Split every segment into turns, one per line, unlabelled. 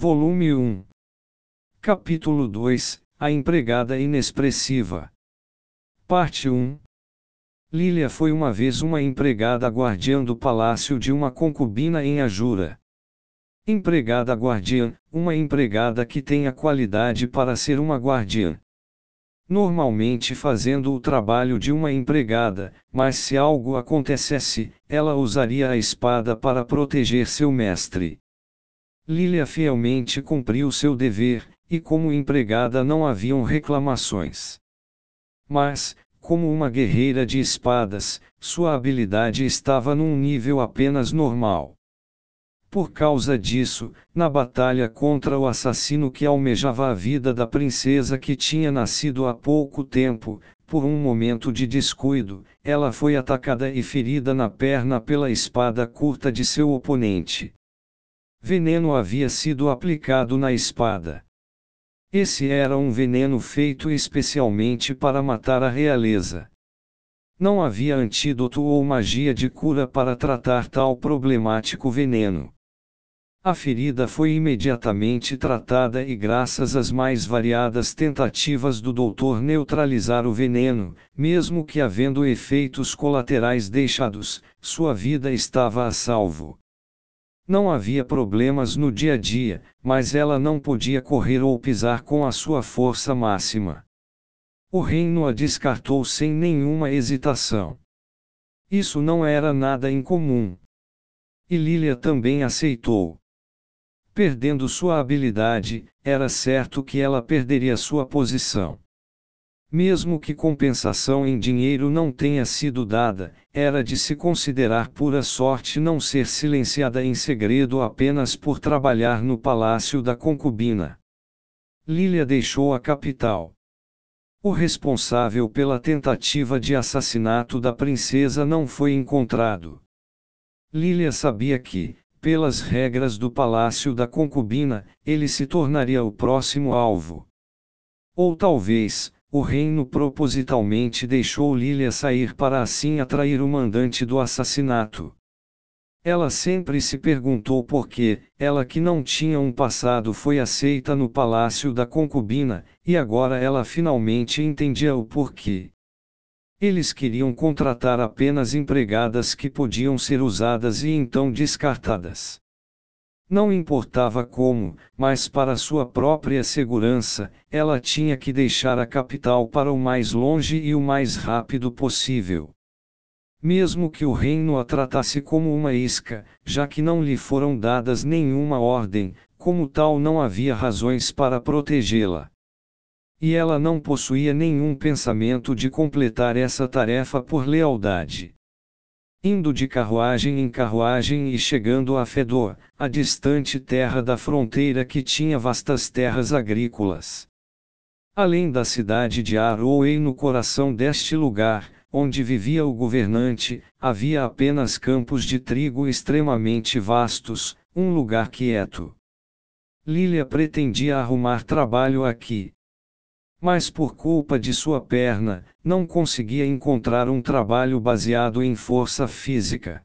Volume 1. Capítulo 2 A empregada inexpressiva. Parte 1. Lília foi uma vez uma empregada guardiã do palácio de uma concubina em Ajura. Empregada guardiã, uma empregada que tem a qualidade para ser uma guardiã. Normalmente fazendo o trabalho de uma empregada, mas se algo acontecesse, ela usaria a espada para proteger seu mestre. Lilia fielmente cumpriu seu dever, e como empregada não haviam reclamações. Mas, como uma guerreira de espadas, sua habilidade estava num nível apenas normal. Por causa disso, na batalha contra o assassino que almejava a vida da princesa que tinha nascido há pouco tempo, por um momento de descuido, ela foi atacada e ferida na perna pela espada curta de seu oponente. Veneno havia sido aplicado na espada. Esse era um veneno feito especialmente para matar a realeza. Não havia antídoto ou magia de cura para tratar tal problemático veneno. A ferida foi imediatamente tratada e, graças às mais variadas tentativas do doutor neutralizar o veneno, mesmo que havendo efeitos colaterais deixados, sua vida estava a salvo. Não havia problemas no dia a dia, mas ela não podia correr ou pisar com a sua força máxima. O reino a descartou sem nenhuma hesitação. Isso não era nada incomum. E Lilia também aceitou. Perdendo sua habilidade, era certo que ela perderia sua posição. Mesmo que compensação em dinheiro não tenha sido dada, era de se considerar pura sorte não ser silenciada em segredo apenas por trabalhar no palácio da concubina. Lilia deixou a capital. O responsável pela tentativa de assassinato da princesa não foi encontrado. Lilia sabia que, pelas regras do palácio da concubina, ele se tornaria o próximo alvo. Ou talvez, o reino propositalmente deixou Lilia sair para assim atrair o mandante do assassinato. Ela sempre se perguntou por que, ela que não tinha um passado foi aceita no palácio da concubina, e agora ela finalmente entendia o porquê. Eles queriam contratar apenas empregadas que podiam ser usadas e então descartadas. Não importava como, mas para sua própria segurança, ela tinha que deixar a capital para o mais longe e o mais rápido possível. Mesmo que o reino a tratasse como uma isca, já que não lhe foram dadas nenhuma ordem, como tal não havia razões para protegê-la. E ela não possuía nenhum pensamento de completar essa tarefa por lealdade. Indo de carruagem em carruagem e chegando a Fedor, a distante terra da fronteira que tinha vastas terras agrícolas. Além da cidade de Aroei no coração deste lugar, onde vivia o governante, havia apenas campos de trigo extremamente vastos, um lugar quieto. Lilia pretendia arrumar trabalho aqui, mas por culpa de sua perna, não conseguia encontrar um trabalho baseado em força física.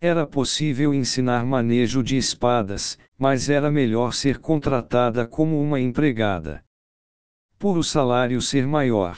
Era possível ensinar manejo de espadas, mas era melhor ser contratada como uma empregada. Por o salário ser maior.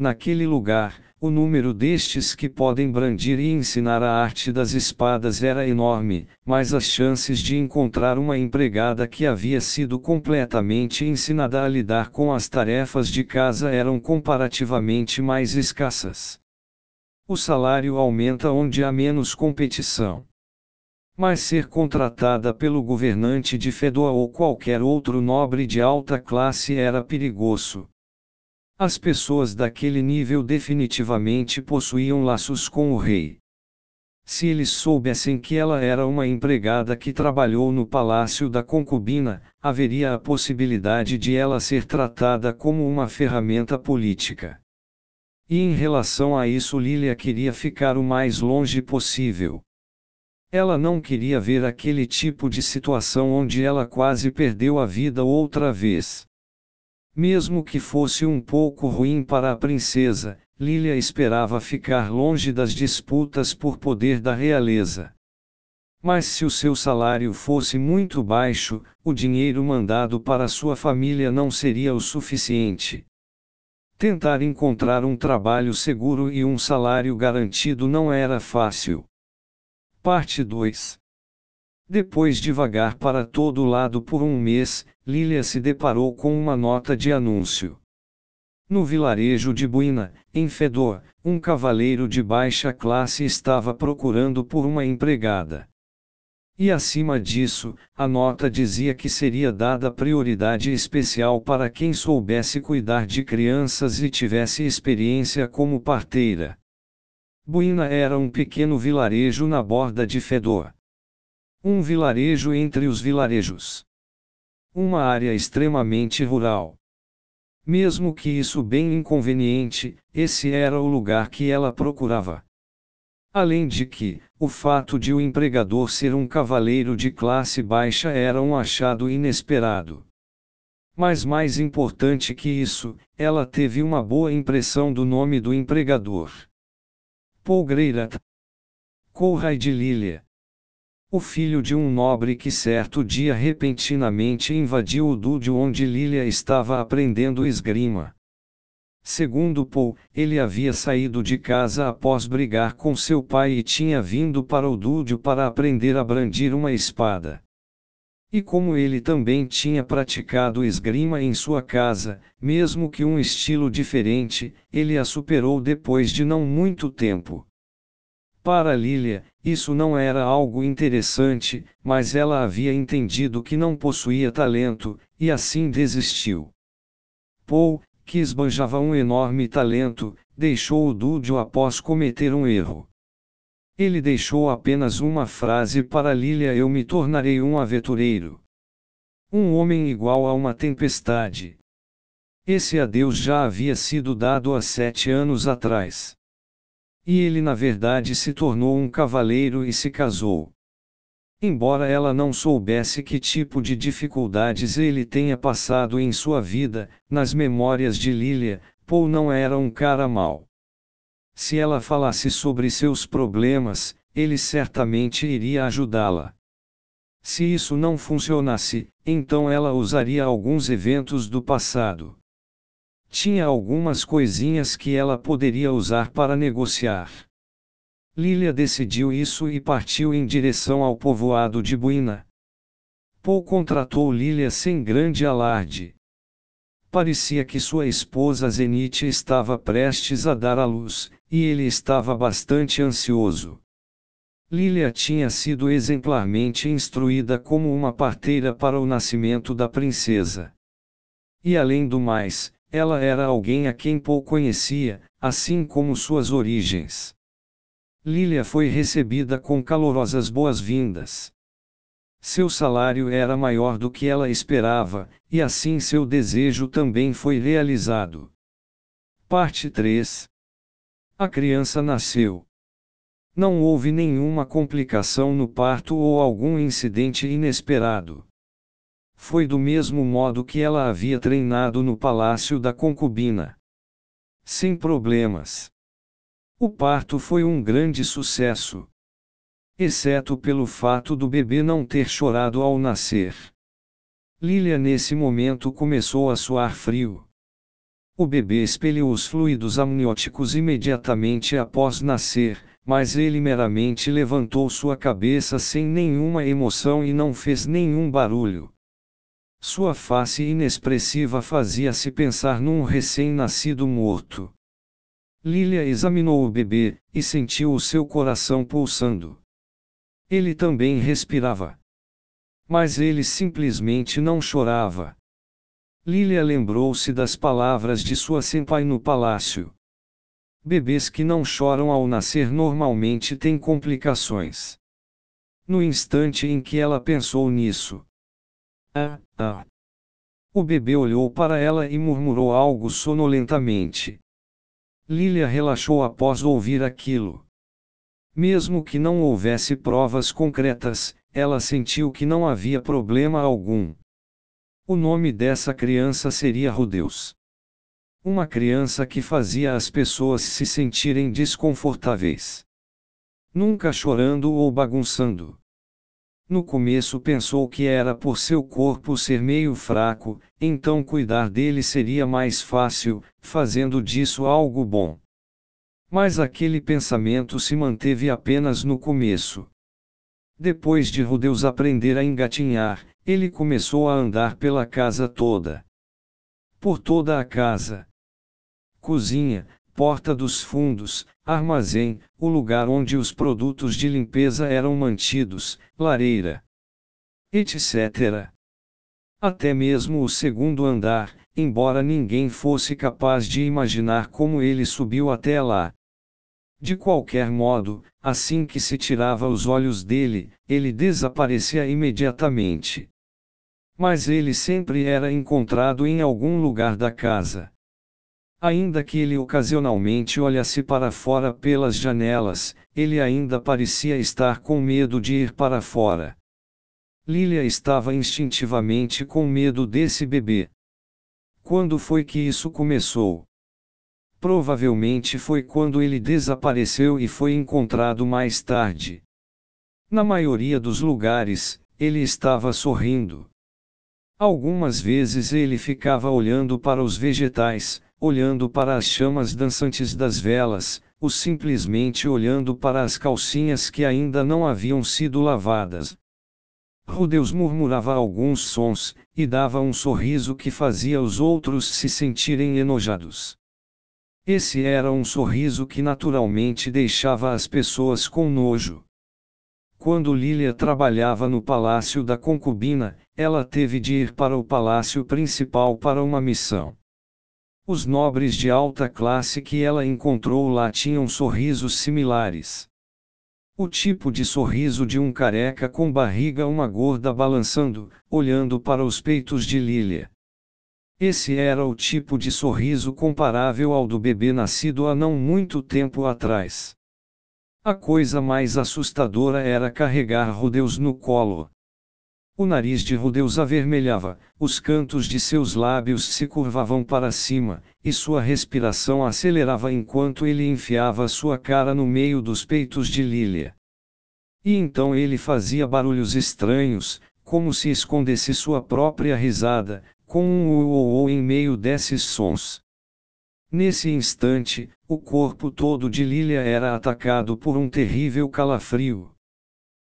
Naquele lugar, o número destes que podem brandir e ensinar a arte das espadas era enorme, mas as chances de encontrar uma empregada que havia sido completamente ensinada a lidar com as tarefas de casa eram comparativamente mais escassas. O salário aumenta onde há menos competição. Mas ser contratada pelo governante de Fedor ou qualquer outro nobre de alta classe era perigoso. As pessoas daquele nível definitivamente possuíam laços com o rei. Se eles soubessem que ela era uma empregada que trabalhou no palácio da concubina, haveria a possibilidade de ela ser tratada como uma ferramenta política. E em relação a isso Lilia queria ficar o mais longe possível. Ela não queria ver aquele tipo de situação onde ela quase perdeu a vida outra vez. Mesmo que fosse um pouco ruim para a princesa, Lilia esperava ficar longe das disputas por poder da realeza. Mas se o seu salário fosse muito baixo, o dinheiro mandado para sua família não seria o suficiente. Tentar encontrar um trabalho seguro e um salário garantido não era fácil. Parte 2 Depois de vagar para todo lado por um mês, Lilia se deparou com uma nota de anúncio. No vilarejo de Buina, em Fedor, um cavaleiro de baixa classe estava procurando por uma empregada. E acima disso, a nota dizia que seria dada prioridade especial para quem soubesse cuidar de crianças e tivesse experiência como parteira. Buina era um pequeno vilarejo na borda de Fedor. Um vilarejo entre os vilarejos. Uma área extremamente rural. Mesmo que isso bem inconveniente, esse era o lugar que ela procurava. Além de que, o fato de o empregador ser um cavaleiro de classe baixa era um achado inesperado. Mas mais importante que isso, ela teve uma boa impressão do nome do empregador. Paul Greirat. De Lilia. O filho de um nobre que certo dia repentinamente invadiu o dúdio onde Lilia estava aprendendo esgrima. Segundo Paul, ele havia saído de casa após brigar com seu pai e tinha vindo para o Dúdio para aprender a brandir uma espada. E como ele também tinha praticado esgrima em sua casa, mesmo que um estilo diferente, ele a superou depois de não muito tempo. Para Lilia, isso não era algo interessante, mas ela havia entendido que não possuía talento, e assim desistiu. Paul, que esbanjava um enorme talento, deixou o Dúdio após cometer um erro. Ele deixou apenas uma frase para Lilia: Eu me tornarei um aventureiro. Um homem igual a uma tempestade. Esse adeus já havia sido dado há sete anos atrás. E ele na verdade se tornou um cavaleiro e se casou. Embora ela não soubesse que tipo de dificuldades ele tenha passado em sua vida, nas memórias de Lilia, Paul não era um cara mau. Se ela falasse sobre seus problemas, ele certamente iria ajudá-la. Se isso não funcionasse, então ela usaria alguns eventos do passado. Tinha algumas coisinhas que ela poderia usar para negociar. Lilia decidiu isso e partiu em direção ao povoado de Buina. Paul contratou Lilia sem grande alarde. Parecia que sua esposa Zenite estava prestes a dar à luz, e ele estava bastante ansioso. Lilia tinha sido exemplarmente instruída como uma parteira para o nascimento da princesa. E além do mais, ela era alguém a quem Paul conhecia, assim como suas origens. Lilia foi recebida com calorosas boas-vindas. Seu salário era maior do que ela esperava, e assim seu desejo também foi realizado. Parte 3 A criança nasceu. Não houve nenhuma complicação no parto ou algum incidente inesperado. Foi do mesmo modo que ela havia treinado no palácio da concubina. Sem problemas. O parto foi um grande sucesso. Exceto pelo fato do bebê não ter chorado ao nascer. Lilia nesse momento começou a suar frio. O bebê expeliu os fluidos amnióticos imediatamente após nascer, mas ele meramente levantou sua cabeça sem nenhuma emoção e não fez nenhum barulho. Sua face inexpressiva fazia-se pensar num recém-nascido morto. Lilia examinou o bebê, e sentiu o seu coração pulsando. Ele também respirava. Mas ele simplesmente não chorava. Lilia lembrou-se das palavras de sua senpai no palácio. Bebês que não choram ao nascer normalmente têm complicações. No instante em que ela pensou nisso. Ah, ah. O bebê olhou para ela e murmurou algo sonolentamente. Lilia relaxou após ouvir aquilo. Mesmo que não houvesse provas concretas, ela sentiu que não havia problema algum. O nome dessa criança seria Rudeus. Uma criança que fazia as pessoas se sentirem desconfortáveis. Nunca chorando ou bagunçando. No começo pensou que era por seu corpo ser meio fraco, então cuidar dele seria mais fácil, fazendo disso algo bom. Mas aquele pensamento se manteve apenas no começo. Depois de Rudeus aprender a engatinhar, ele começou a andar pela casa toda. Por toda a casa. Cozinha, porta dos fundos, armazém, o lugar onde os produtos de limpeza eram mantidos, lareira, etc. Até mesmo o segundo andar, embora ninguém fosse capaz de imaginar como ele subiu até lá. De qualquer modo, assim que se tirava os olhos dele, ele desaparecia imediatamente. Mas ele sempre era encontrado em algum lugar da casa. Ainda que ele ocasionalmente olhasse para fora pelas janelas, ele ainda parecia estar com medo de ir para fora. Lilia estava instintivamente com medo desse bebê. Quando foi que isso começou? Provavelmente foi quando ele desapareceu e foi encontrado mais tarde. Na maioria dos lugares, ele estava sorrindo. Algumas vezes ele ficava olhando para os vegetais, olhando para as chamas dançantes das velas, ou simplesmente olhando para as calcinhas que ainda não haviam sido lavadas. Rudeus murmurava alguns sons, e dava um sorriso que fazia os outros se sentirem enojados. Esse era um sorriso que naturalmente deixava as pessoas com nojo. Quando Lilia trabalhava no palácio da concubina, ela teve de ir para o palácio principal para uma missão. Os nobres de alta classe que ela encontrou lá tinham sorrisos similares. O tipo de sorriso de um careca com barriga uma gorda balançando, olhando para os peitos de Lilia. Esse era o tipo de sorriso comparável ao do bebê nascido há não muito tempo atrás. A coisa mais assustadora era carregar Rudeus no colo. O nariz de Rudeus avermelhava, os cantos de seus lábios se curvavam para cima, e sua respiração acelerava enquanto ele enfiava sua cara no meio dos peitos de Lilia. E então ele fazia barulhos estranhos, como se escondesse sua própria risada, com um uou em meio desses sons. Nesse instante, o corpo todo de Lilia era atacado por um terrível calafrio.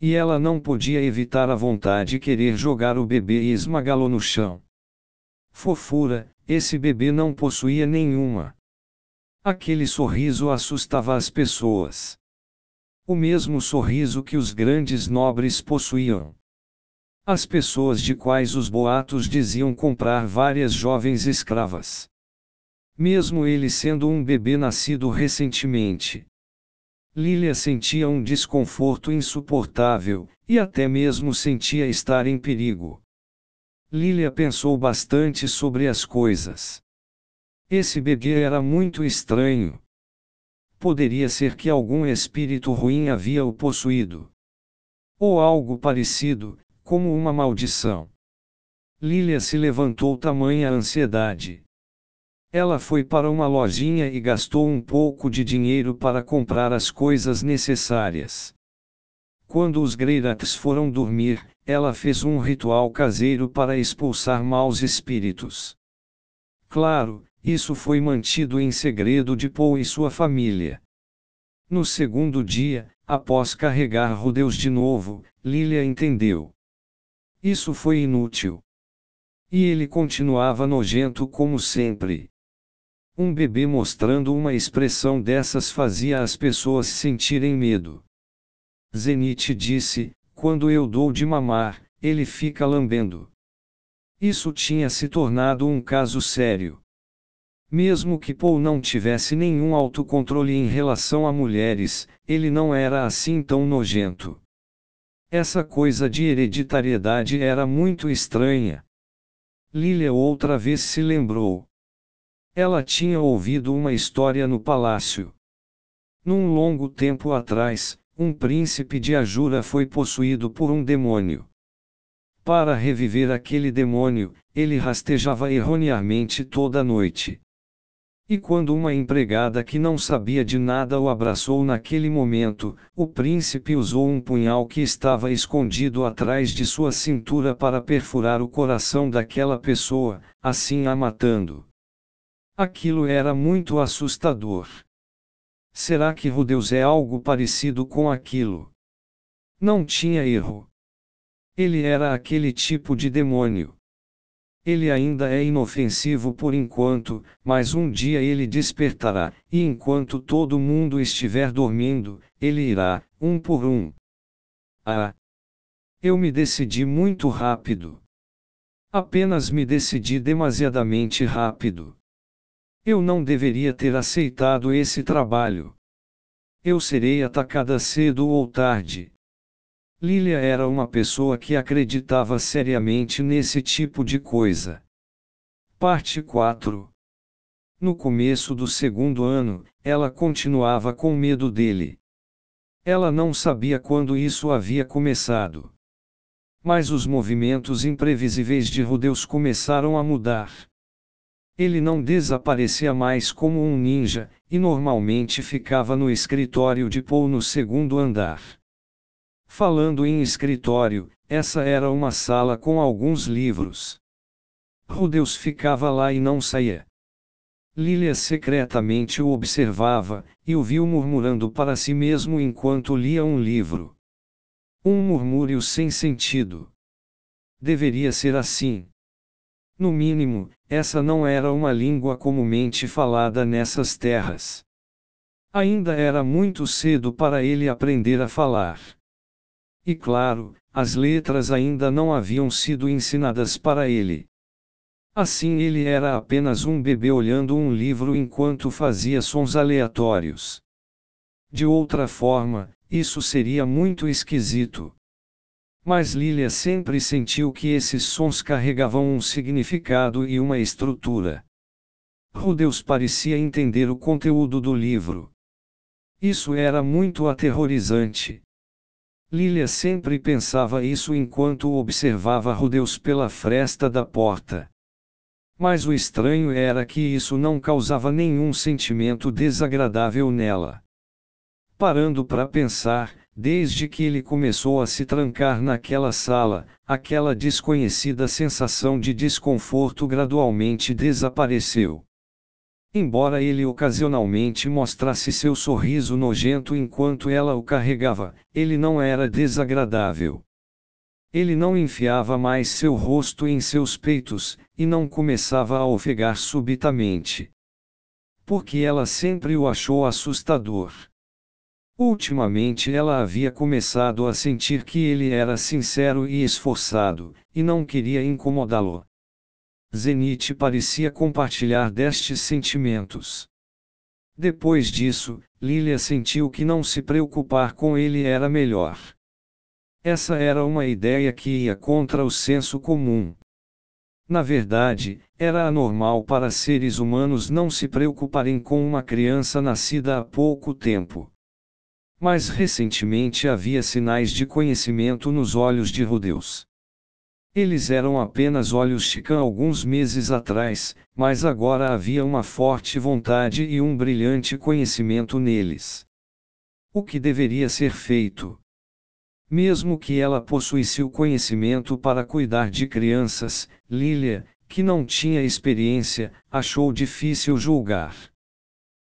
E ela não podia evitar a vontade de querer jogar o bebê e esmagá-lo no chão. Fofura, esse bebê não possuía nenhuma. Aquele sorriso assustava as pessoas. O mesmo sorriso que os grandes nobres possuíam. As pessoas de quais os boatos diziam comprar várias jovens escravas. Mesmo ele sendo um bebê nascido recentemente. Lilia sentia um desconforto insuportável, e até mesmo sentia estar em perigo. Lilia pensou bastante sobre as coisas. Esse bebê era muito estranho. Poderia ser que algum espírito ruim havia o possuído. Ou algo parecido, como uma maldição. Lilia se levantou tamanha ansiedade. Ela foi para uma lojinha e gastou um pouco de dinheiro para comprar as coisas necessárias. Quando os Greirats foram dormir, ela fez um ritual caseiro para expulsar maus espíritos. Claro, isso foi mantido em segredo de Paul e sua família. No segundo dia, após carregar Rudeus de novo, Lilia entendeu. Isso foi inútil. E ele continuava nojento como sempre. Um bebê mostrando uma expressão dessas fazia as pessoas sentirem medo. Zenith disse: Quando eu dou de mamar, ele fica lambendo. Isso tinha se tornado um caso sério. Mesmo que Paul não tivesse nenhum autocontrole em relação a mulheres, ele não era assim tão nojento. Essa coisa de hereditariedade era muito estranha. Lilia outra vez se lembrou. Ela tinha ouvido uma história no palácio. Num longo tempo atrás, um príncipe de Ajura foi possuído por um demônio. Para reviver aquele demônio, ele rastejava erroneamente toda noite. E quando uma empregada que não sabia de nada o abraçou naquele momento, o príncipe usou um punhal que estava escondido atrás de sua cintura para perfurar o coração daquela pessoa, assim a matando. Aquilo era muito assustador. Será que Rudeus é algo parecido com aquilo? Não tinha erro. Ele era aquele tipo de demônio. Ele ainda é inofensivo por enquanto, mas um dia ele despertará, e enquanto todo mundo estiver dormindo, ele irá, um por um. Ah! Eu me decidi muito rápido. Apenas me decidi demasiadamente rápido. Eu não deveria ter aceitado esse trabalho. Eu serei atacada cedo ou tarde. Lilia era uma pessoa que acreditava seriamente nesse tipo de coisa. Parte 4 No começo do segundo ano, ela continuava com medo dele. Ela não sabia quando isso havia começado. Mas os movimentos imprevisíveis de Rudeus começaram a mudar. Ele não desaparecia mais como um ninja, e normalmente ficava no escritório de Paul no segundo andar. Falando em escritório, essa era uma sala com alguns livros. Rudeus ficava lá e não saía. Lilia secretamente o observava, e o viu murmurando para si mesmo enquanto lia um livro. Um murmúrio sem sentido. Deveria ser assim. No mínimo, essa não era uma língua comumente falada nessas terras. Ainda era muito cedo para ele aprender a falar. E claro, as letras ainda não haviam sido ensinadas para ele. Assim ele era apenas um bebê olhando um livro enquanto fazia sons aleatórios. De outra forma, isso seria muito esquisito. Mas Lilia sempre sentiu que esses sons carregavam um significado e uma estrutura. Rudeus parecia entender o conteúdo do livro. Isso era muito aterrorizante. Lilia sempre pensava isso enquanto observava Rudeus pela fresta da porta. Mas o estranho era que isso não causava nenhum sentimento desagradável nela. Parando para pensar, desde que ele começou a se trancar naquela sala, aquela desconhecida sensação de desconforto gradualmente desapareceu. Embora ele ocasionalmente mostrasse seu sorriso nojento enquanto ela o carregava, ele não era desagradável. Ele não enfiava mais seu rosto em seus peitos, e não começava a ofegar subitamente. Porque ela sempre o achou assustador. Ultimamente ela havia começado a sentir que ele era sincero e esforçado, e não queria incomodá-lo. Zenith parecia compartilhar destes sentimentos. Depois disso, Lilia sentiu que não se preocupar com ele era melhor. Essa era uma ideia que ia contra o senso comum. Na verdade, era anormal para seres humanos não se preocuparem com uma criança nascida há pouco tempo. Mas recentemente havia sinais de conhecimento nos olhos de Rudeus. Eles eram apenas olhos chicã alguns meses atrás, mas agora havia uma forte vontade e um brilhante conhecimento neles. O que deveria ser feito? Mesmo que ela possuísse o conhecimento para cuidar de crianças, Lilia, que não tinha experiência, achou difícil julgar.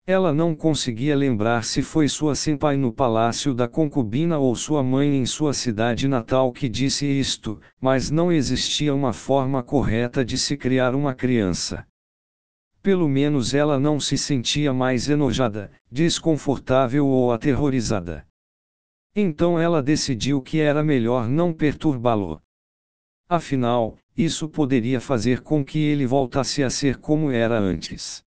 Ela não conseguia lembrar se foi sua senpai no palácio da concubina ou sua mãe em sua cidade natal que disse isto, mas não existia uma forma correta de se criar uma criança. Pelo menos ela não se sentia mais enojada, desconfortável ou aterrorizada. Então ela decidiu que era melhor não perturbá-lo. Afinal, isso poderia fazer com que ele voltasse a ser como era antes.